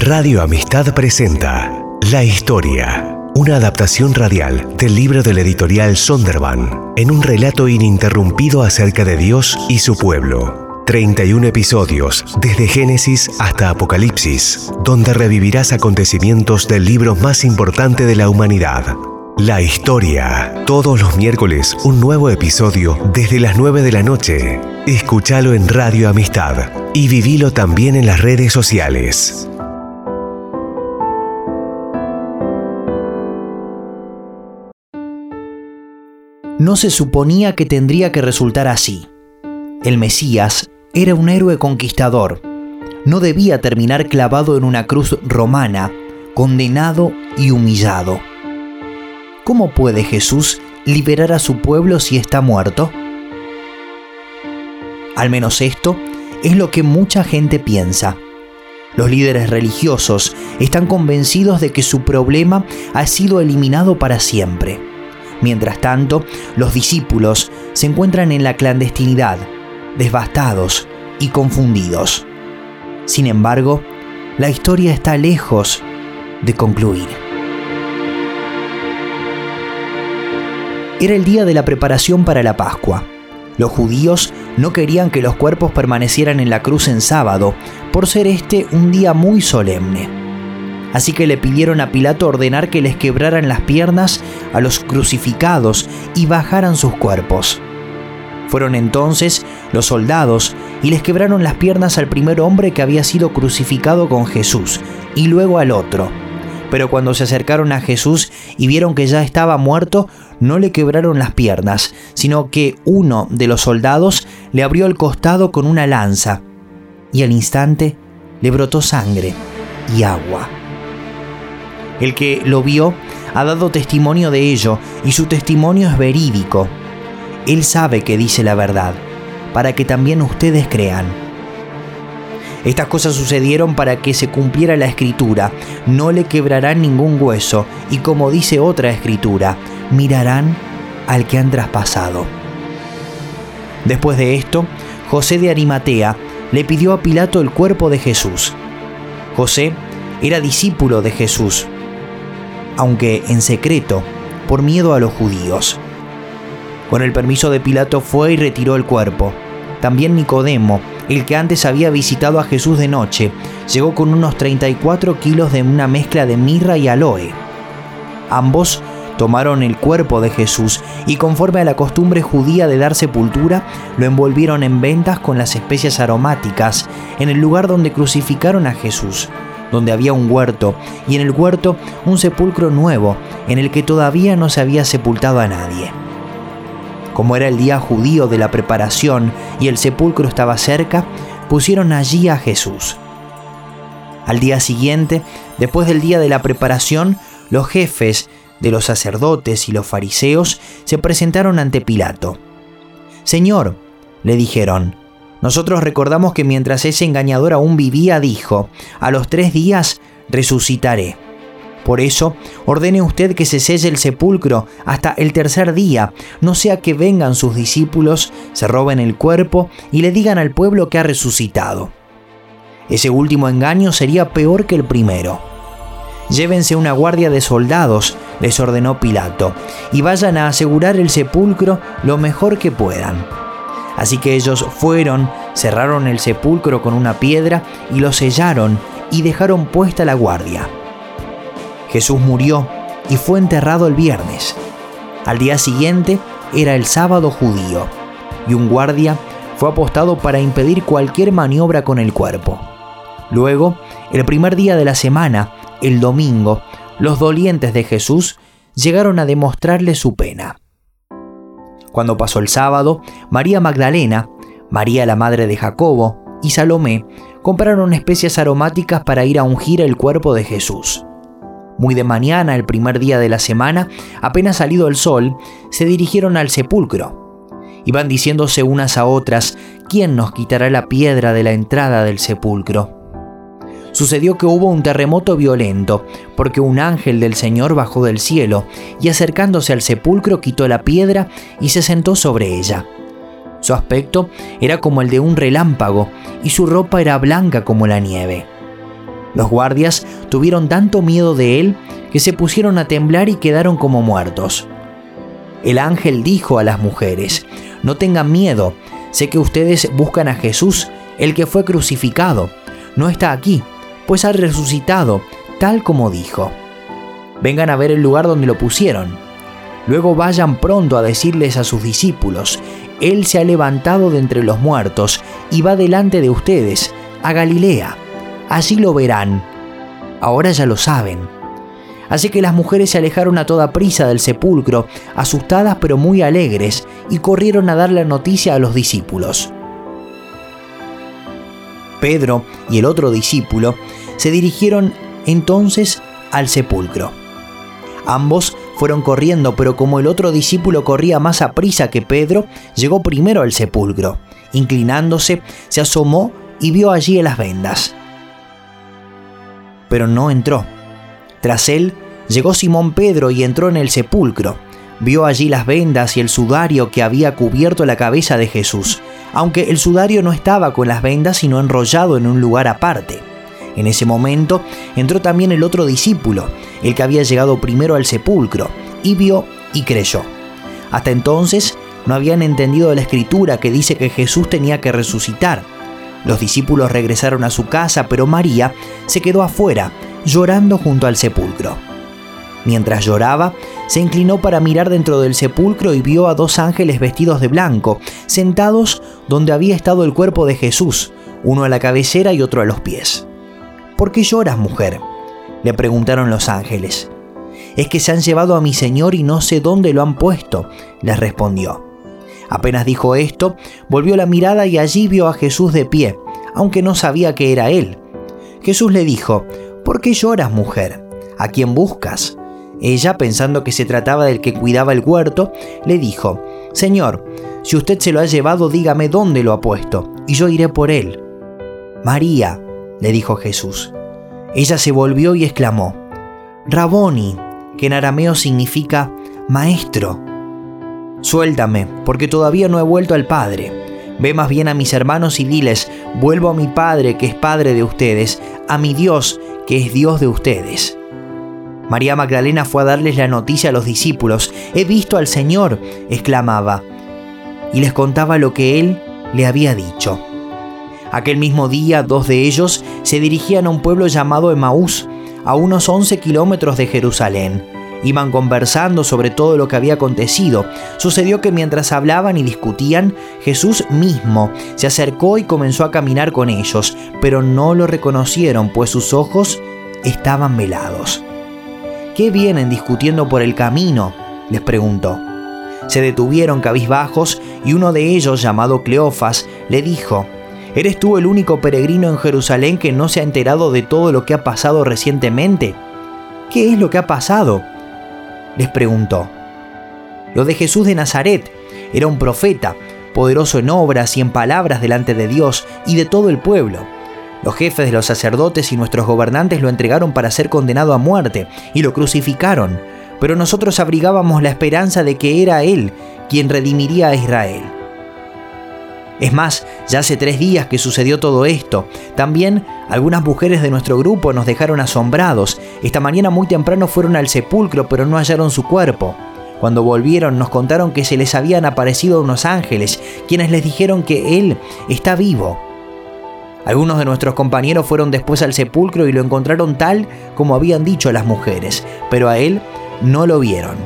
Radio Amistad presenta La Historia, una adaptación radial del libro del editorial Sonderban, en un relato ininterrumpido acerca de Dios y su pueblo. 31 episodios, desde Génesis hasta Apocalipsis, donde revivirás acontecimientos del libro más importante de la humanidad. La historia. Todos los miércoles un nuevo episodio desde las 9 de la noche. Escúchalo en Radio Amistad y vivilo también en las redes sociales. No se suponía que tendría que resultar así. El Mesías era un héroe conquistador. No debía terminar clavado en una cruz romana, condenado y humillado. ¿Cómo puede Jesús liberar a su pueblo si está muerto? Al menos esto es lo que mucha gente piensa. Los líderes religiosos están convencidos de que su problema ha sido eliminado para siempre Mientras tanto, los discípulos se encuentran en la clandestinidad, devastados y confundidos. Sin embargo, la historia está lejos de concluir. Era el día de la preparación para la Pascua. Los judíos no querían que los cuerpos permanecieran en la cruz en sábado, por ser este un día muy solemne. Así que le pidieron a Pilato ordenar que les quebraran las piernas a los crucificados y bajaran sus cuerpos. Fueron entonces los soldados y les quebraron las piernas al primer hombre que había sido crucificado con Jesús y luego al otro. Pero cuando se acercaron a Jesús y vieron que ya estaba muerto, no le quebraron las piernas, sino que uno de los soldados le abrió el costado con una lanza y al instante le brotó sangre y agua. El que lo vio ha dado testimonio de ello y su testimonio es verídico. Él sabe que dice la verdad, para que también ustedes crean. Estas cosas sucedieron para que se cumpliera la escritura. No le quebrarán ningún hueso y como dice otra escritura, mirarán al que han traspasado. Después de esto, José de Arimatea le pidió a Pilato el cuerpo de Jesús. José era discípulo de Jesús aunque en secreto, por miedo a los judíos. Con el permiso de Pilato fue y retiró el cuerpo. También Nicodemo, el que antes había visitado a Jesús de noche, llegó con unos 34 kilos de una mezcla de mirra y aloe. Ambos tomaron el cuerpo de Jesús y conforme a la costumbre judía de dar sepultura, lo envolvieron en ventas con las especias aromáticas en el lugar donde crucificaron a Jesús donde había un huerto, y en el huerto un sepulcro nuevo, en el que todavía no se había sepultado a nadie. Como era el día judío de la preparación y el sepulcro estaba cerca, pusieron allí a Jesús. Al día siguiente, después del día de la preparación, los jefes de los sacerdotes y los fariseos se presentaron ante Pilato. Señor, le dijeron, nosotros recordamos que mientras ese engañador aún vivía, dijo, a los tres días resucitaré. Por eso, ordene usted que se selle el sepulcro hasta el tercer día, no sea que vengan sus discípulos, se roben el cuerpo y le digan al pueblo que ha resucitado. Ese último engaño sería peor que el primero. Llévense una guardia de soldados, les ordenó Pilato, y vayan a asegurar el sepulcro lo mejor que puedan. Así que ellos fueron, cerraron el sepulcro con una piedra y lo sellaron y dejaron puesta la guardia. Jesús murió y fue enterrado el viernes. Al día siguiente era el sábado judío y un guardia fue apostado para impedir cualquier maniobra con el cuerpo. Luego, el primer día de la semana, el domingo, los dolientes de Jesús llegaron a demostrarle su pena. Cuando pasó el sábado, María Magdalena, María la madre de Jacobo y Salomé compraron especias aromáticas para ir a ungir el cuerpo de Jesús. Muy de mañana, el primer día de la semana, apenas salido el sol, se dirigieron al sepulcro. Iban diciéndose unas a otras, ¿quién nos quitará la piedra de la entrada del sepulcro? Sucedió que hubo un terremoto violento, porque un ángel del Señor bajó del cielo y acercándose al sepulcro quitó la piedra y se sentó sobre ella. Su aspecto era como el de un relámpago y su ropa era blanca como la nieve. Los guardias tuvieron tanto miedo de él que se pusieron a temblar y quedaron como muertos. El ángel dijo a las mujeres, no tengan miedo, sé que ustedes buscan a Jesús, el que fue crucificado. No está aquí, pues ha resucitado, tal como dijo. Vengan a ver el lugar donde lo pusieron. Luego vayan pronto a decirles a sus discípulos, Él se ha levantado de entre los muertos y va delante de ustedes, a Galilea. Allí lo verán. Ahora ya lo saben. Así que las mujeres se alejaron a toda prisa del sepulcro, asustadas pero muy alegres, y corrieron a dar la noticia a los discípulos. Pedro y el otro discípulo se dirigieron entonces al sepulcro. Ambos fueron corriendo, pero como el otro discípulo corría más a prisa que Pedro, llegó primero al sepulcro. Inclinándose, se asomó y vio allí las vendas. Pero no entró. Tras él, llegó Simón Pedro y entró en el sepulcro. Vio allí las vendas y el sudario que había cubierto la cabeza de Jesús, aunque el sudario no estaba con las vendas sino enrollado en un lugar aparte. En ese momento entró también el otro discípulo, el que había llegado primero al sepulcro, y vio y creyó. Hasta entonces no habían entendido la escritura que dice que Jesús tenía que resucitar. Los discípulos regresaron a su casa, pero María se quedó afuera, llorando junto al sepulcro. Mientras lloraba, se inclinó para mirar dentro del sepulcro y vio a dos ángeles vestidos de blanco, sentados donde había estado el cuerpo de Jesús, uno a la cabecera y otro a los pies. ¿Por qué lloras, mujer? le preguntaron los ángeles. Es que se han llevado a mi señor y no sé dónde lo han puesto, les respondió. Apenas dijo esto, volvió la mirada y allí vio a Jesús de pie, aunque no sabía que era él. Jesús le dijo, ¿Por qué lloras, mujer? ¿A quién buscas? Ella, pensando que se trataba del que cuidaba el huerto, le dijo, Señor, si usted se lo ha llevado, dígame dónde lo ha puesto, y yo iré por él. María, le dijo Jesús. Ella se volvió y exclamó, Raboni, que en arameo significa maestro. Suéltame, porque todavía no he vuelto al Padre. Ve más bien a mis hermanos y diles, vuelvo a mi Padre, que es Padre de ustedes, a mi Dios, que es Dios de ustedes. María Magdalena fue a darles la noticia a los discípulos. He visto al Señor, exclamaba, y les contaba lo que Él le había dicho. Aquel mismo día, dos de ellos se dirigían a un pueblo llamado Emaús, a unos 11 kilómetros de Jerusalén. Iban conversando sobre todo lo que había acontecido. Sucedió que mientras hablaban y discutían, Jesús mismo se acercó y comenzó a caminar con ellos, pero no lo reconocieron, pues sus ojos estaban velados. ¿Qué vienen discutiendo por el camino? les preguntó. Se detuvieron cabizbajos y uno de ellos, llamado Cleofas, le dijo, ¿Eres tú el único peregrino en Jerusalén que no se ha enterado de todo lo que ha pasado recientemente? ¿Qué es lo que ha pasado? les preguntó. Lo de Jesús de Nazaret era un profeta, poderoso en obras y en palabras delante de Dios y de todo el pueblo los jefes de los sacerdotes y nuestros gobernantes lo entregaron para ser condenado a muerte y lo crucificaron, pero nosotros abrigábamos la esperanza de que era Él quien redimiría a Israel. Es más, ya hace tres días que sucedió todo esto. También algunas mujeres de nuestro grupo nos dejaron asombrados. Esta mañana muy temprano fueron al sepulcro pero no hallaron su cuerpo. Cuando volvieron nos contaron que se les habían aparecido unos ángeles, quienes les dijeron que Él está vivo. Algunos de nuestros compañeros fueron después al sepulcro y lo encontraron tal como habían dicho las mujeres, pero a él no lo vieron.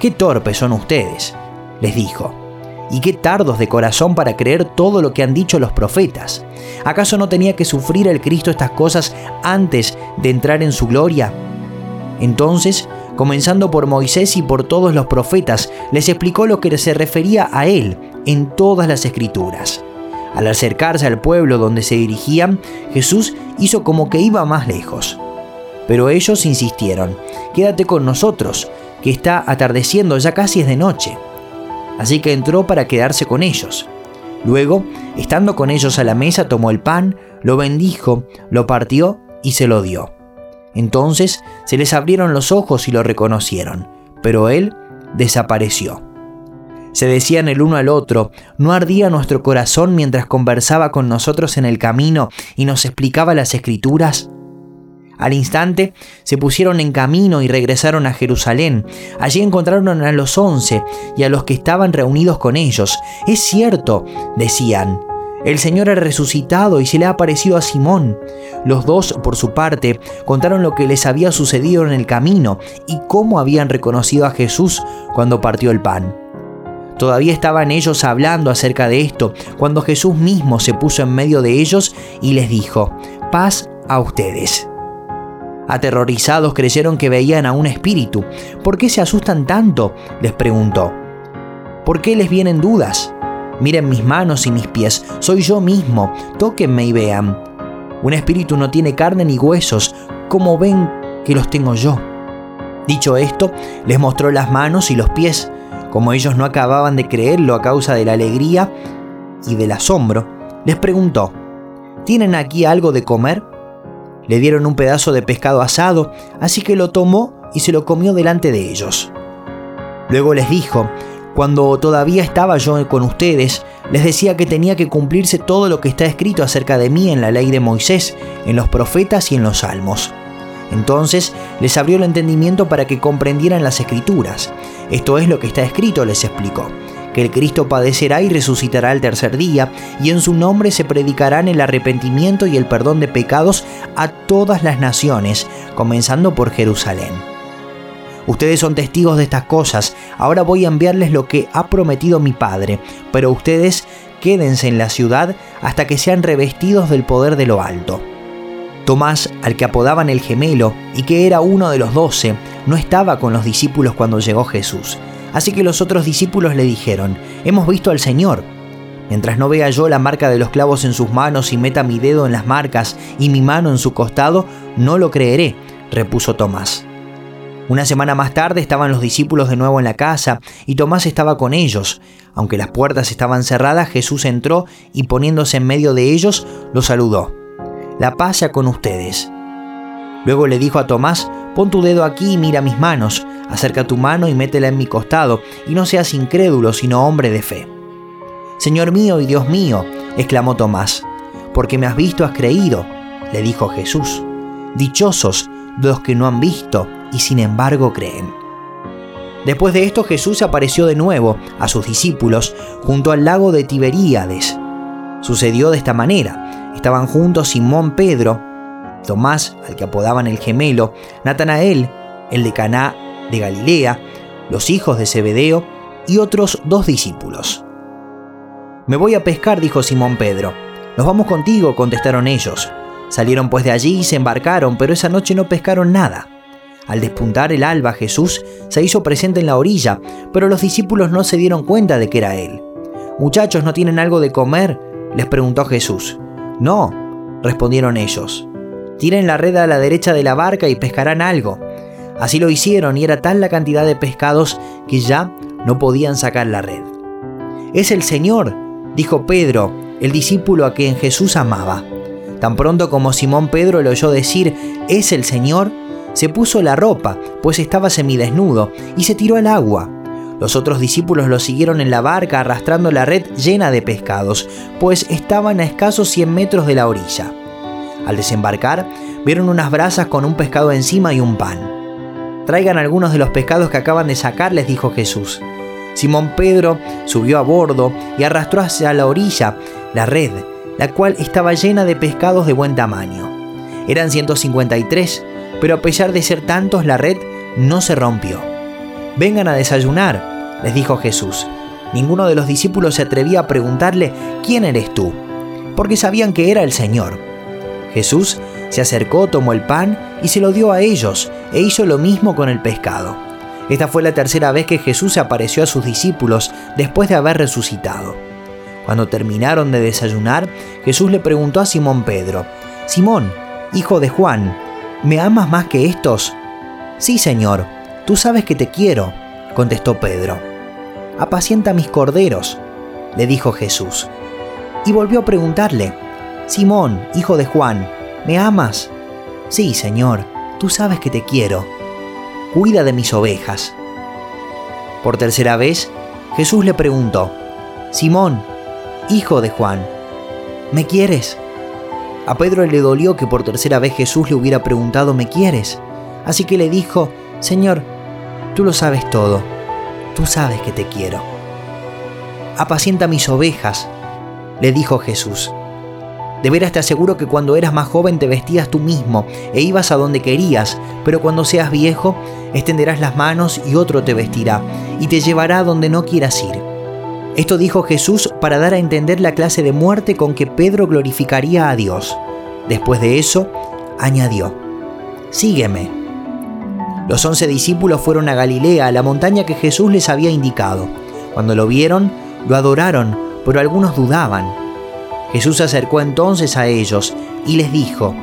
Qué torpes son ustedes, les dijo, y qué tardos de corazón para creer todo lo que han dicho los profetas. ¿Acaso no tenía que sufrir el Cristo estas cosas antes de entrar en su gloria? Entonces, comenzando por Moisés y por todos los profetas, les explicó lo que se refería a él en todas las escrituras. Al acercarse al pueblo donde se dirigían, Jesús hizo como que iba más lejos. Pero ellos insistieron, quédate con nosotros, que está atardeciendo, ya casi es de noche. Así que entró para quedarse con ellos. Luego, estando con ellos a la mesa, tomó el pan, lo bendijo, lo partió y se lo dio. Entonces se les abrieron los ojos y lo reconocieron, pero él desapareció. Se decían el uno al otro, ¿no ardía nuestro corazón mientras conversaba con nosotros en el camino y nos explicaba las escrituras? Al instante se pusieron en camino y regresaron a Jerusalén. Allí encontraron a los once y a los que estaban reunidos con ellos. Es cierto, decían, el Señor ha resucitado y se le ha aparecido a Simón. Los dos, por su parte, contaron lo que les había sucedido en el camino y cómo habían reconocido a Jesús cuando partió el pan. Todavía estaban ellos hablando acerca de esto, cuando Jesús mismo se puso en medio de ellos y les dijo, paz a ustedes. Aterrorizados creyeron que veían a un espíritu. ¿Por qué se asustan tanto? les preguntó. ¿Por qué les vienen dudas? Miren mis manos y mis pies, soy yo mismo, tóquenme y vean. Un espíritu no tiene carne ni huesos, como ven que los tengo yo. Dicho esto, les mostró las manos y los pies. Como ellos no acababan de creerlo a causa de la alegría y del asombro, les preguntó, ¿tienen aquí algo de comer? Le dieron un pedazo de pescado asado, así que lo tomó y se lo comió delante de ellos. Luego les dijo, cuando todavía estaba yo con ustedes, les decía que tenía que cumplirse todo lo que está escrito acerca de mí en la ley de Moisés, en los profetas y en los salmos. Entonces les abrió el entendimiento para que comprendieran las escrituras. Esto es lo que está escrito, les explicó que el Cristo padecerá y resucitará el tercer día, y en su nombre se predicarán el arrepentimiento y el perdón de pecados a todas las naciones, comenzando por Jerusalén. Ustedes son testigos de estas cosas, ahora voy a enviarles lo que ha prometido mi Padre, pero ustedes quédense en la ciudad hasta que sean revestidos del poder de lo alto. Tomás, al que apodaban el gemelo y que era uno de los doce, no estaba con los discípulos cuando llegó Jesús. Así que los otros discípulos le dijeron, hemos visto al Señor. Mientras no vea yo la marca de los clavos en sus manos y meta mi dedo en las marcas y mi mano en su costado, no lo creeré, repuso Tomás. Una semana más tarde estaban los discípulos de nuevo en la casa y Tomás estaba con ellos. Aunque las puertas estaban cerradas, Jesús entró y poniéndose en medio de ellos, los saludó. La paz sea con ustedes. Luego le dijo a Tomás, pon tu dedo aquí y mira mis manos, acerca tu mano y métela en mi costado, y no seas incrédulo, sino hombre de fe. Señor mío y Dios mío, exclamó Tomás, porque me has visto has creído, le dijo Jesús. Dichosos los que no han visto y sin embargo creen. Después de esto Jesús apareció de nuevo a sus discípulos junto al lago de Tiberíades. Sucedió de esta manera. Estaban juntos Simón Pedro, Tomás, al que apodaban el gemelo, Natanael, el de Caná de Galilea, los hijos de Zebedeo y otros dos discípulos. Me voy a pescar, dijo Simón Pedro. Nos vamos contigo, contestaron ellos. Salieron pues de allí y se embarcaron, pero esa noche no pescaron nada. Al despuntar el alba, Jesús se hizo presente en la orilla, pero los discípulos no se dieron cuenta de que era Él. Muchachos, ¿no tienen algo de comer? les preguntó Jesús. No, respondieron ellos. Tiren la red a la derecha de la barca y pescarán algo. Así lo hicieron y era tal la cantidad de pescados que ya no podían sacar la red. Es el Señor, dijo Pedro, el discípulo a quien Jesús amaba. Tan pronto como Simón Pedro le oyó decir, es el Señor, se puso la ropa, pues estaba semidesnudo, y se tiró al agua. Los otros discípulos lo siguieron en la barca arrastrando la red llena de pescados, pues estaban a escasos 100 metros de la orilla. Al desembarcar, vieron unas brasas con un pescado encima y un pan. Traigan algunos de los pescados que acaban de sacar, les dijo Jesús. Simón Pedro subió a bordo y arrastró hacia la orilla la red, la cual estaba llena de pescados de buen tamaño. Eran 153, pero a pesar de ser tantos la red no se rompió. Vengan a desayunar, les dijo Jesús. Ninguno de los discípulos se atrevía a preguntarle, ¿quién eres tú? Porque sabían que era el Señor. Jesús se acercó, tomó el pan y se lo dio a ellos, e hizo lo mismo con el pescado. Esta fue la tercera vez que Jesús apareció a sus discípulos después de haber resucitado. Cuando terminaron de desayunar, Jesús le preguntó a Simón Pedro, Simón, hijo de Juan, ¿me amas más que estos? Sí, Señor, tú sabes que te quiero, contestó Pedro. Apacienta mis corderos, le dijo Jesús. Y volvió a preguntarle, Simón, hijo de Juan, ¿me amas? Sí, Señor, tú sabes que te quiero. Cuida de mis ovejas. Por tercera vez, Jesús le preguntó, Simón, hijo de Juan, ¿me quieres? A Pedro le dolió que por tercera vez Jesús le hubiera preguntado, ¿me quieres? Así que le dijo, Señor, tú lo sabes todo, tú sabes que te quiero. Apacienta mis ovejas, le dijo Jesús. De veras te aseguro que cuando eras más joven te vestías tú mismo e ibas a donde querías, pero cuando seas viejo extenderás las manos y otro te vestirá y te llevará a donde no quieras ir. Esto dijo Jesús para dar a entender la clase de muerte con que Pedro glorificaría a Dios. Después de eso, añadió, Sígueme. Los once discípulos fueron a Galilea, a la montaña que Jesús les había indicado. Cuando lo vieron, lo adoraron, pero algunos dudaban. Jesús se acercó entonces a ellos y les dijo,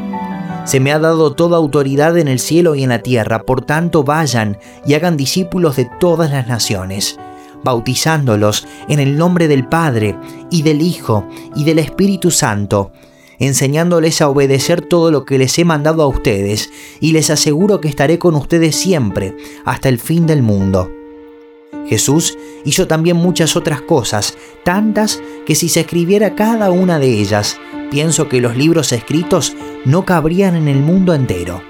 Se me ha dado toda autoridad en el cielo y en la tierra, por tanto vayan y hagan discípulos de todas las naciones bautizándolos en el nombre del Padre y del Hijo y del Espíritu Santo, enseñándoles a obedecer todo lo que les he mandado a ustedes, y les aseguro que estaré con ustedes siempre, hasta el fin del mundo. Jesús hizo también muchas otras cosas, tantas que si se escribiera cada una de ellas, pienso que los libros escritos no cabrían en el mundo entero.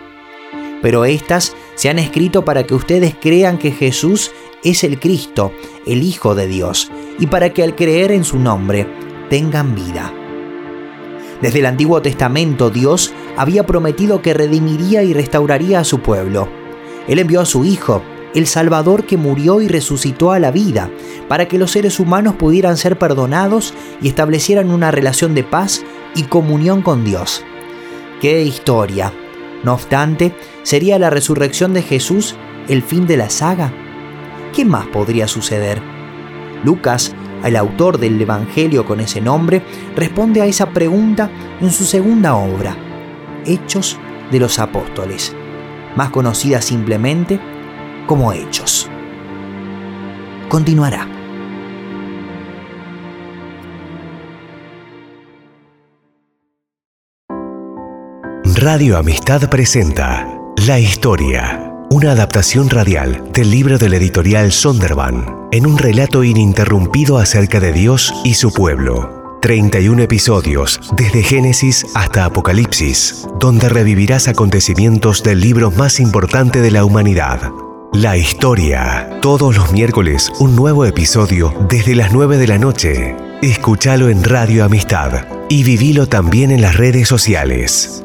Pero estas se han escrito para que ustedes crean que Jesús es el Cristo, el Hijo de Dios, y para que al creer en su nombre tengan vida. Desde el Antiguo Testamento Dios había prometido que redimiría y restauraría a su pueblo. Él envió a su Hijo, el Salvador que murió y resucitó a la vida, para que los seres humanos pudieran ser perdonados y establecieran una relación de paz y comunión con Dios. ¡Qué historia! No obstante, ¿sería la resurrección de Jesús el fin de la saga? ¿qué más podría suceder? Lucas, el autor del Evangelio con ese nombre, responde a esa pregunta en su segunda obra, Hechos de los Apóstoles, más conocida simplemente como Hechos. Continuará. Radio Amistad presenta La Historia una adaptación radial del libro del editorial Sonderban, en un relato ininterrumpido acerca de Dios y su pueblo. 31 episodios, desde Génesis hasta Apocalipsis, donde revivirás acontecimientos del libro más importante de la humanidad. La historia. Todos los miércoles un nuevo episodio desde las 9 de la noche. Escúchalo en Radio Amistad y vivilo también en las redes sociales.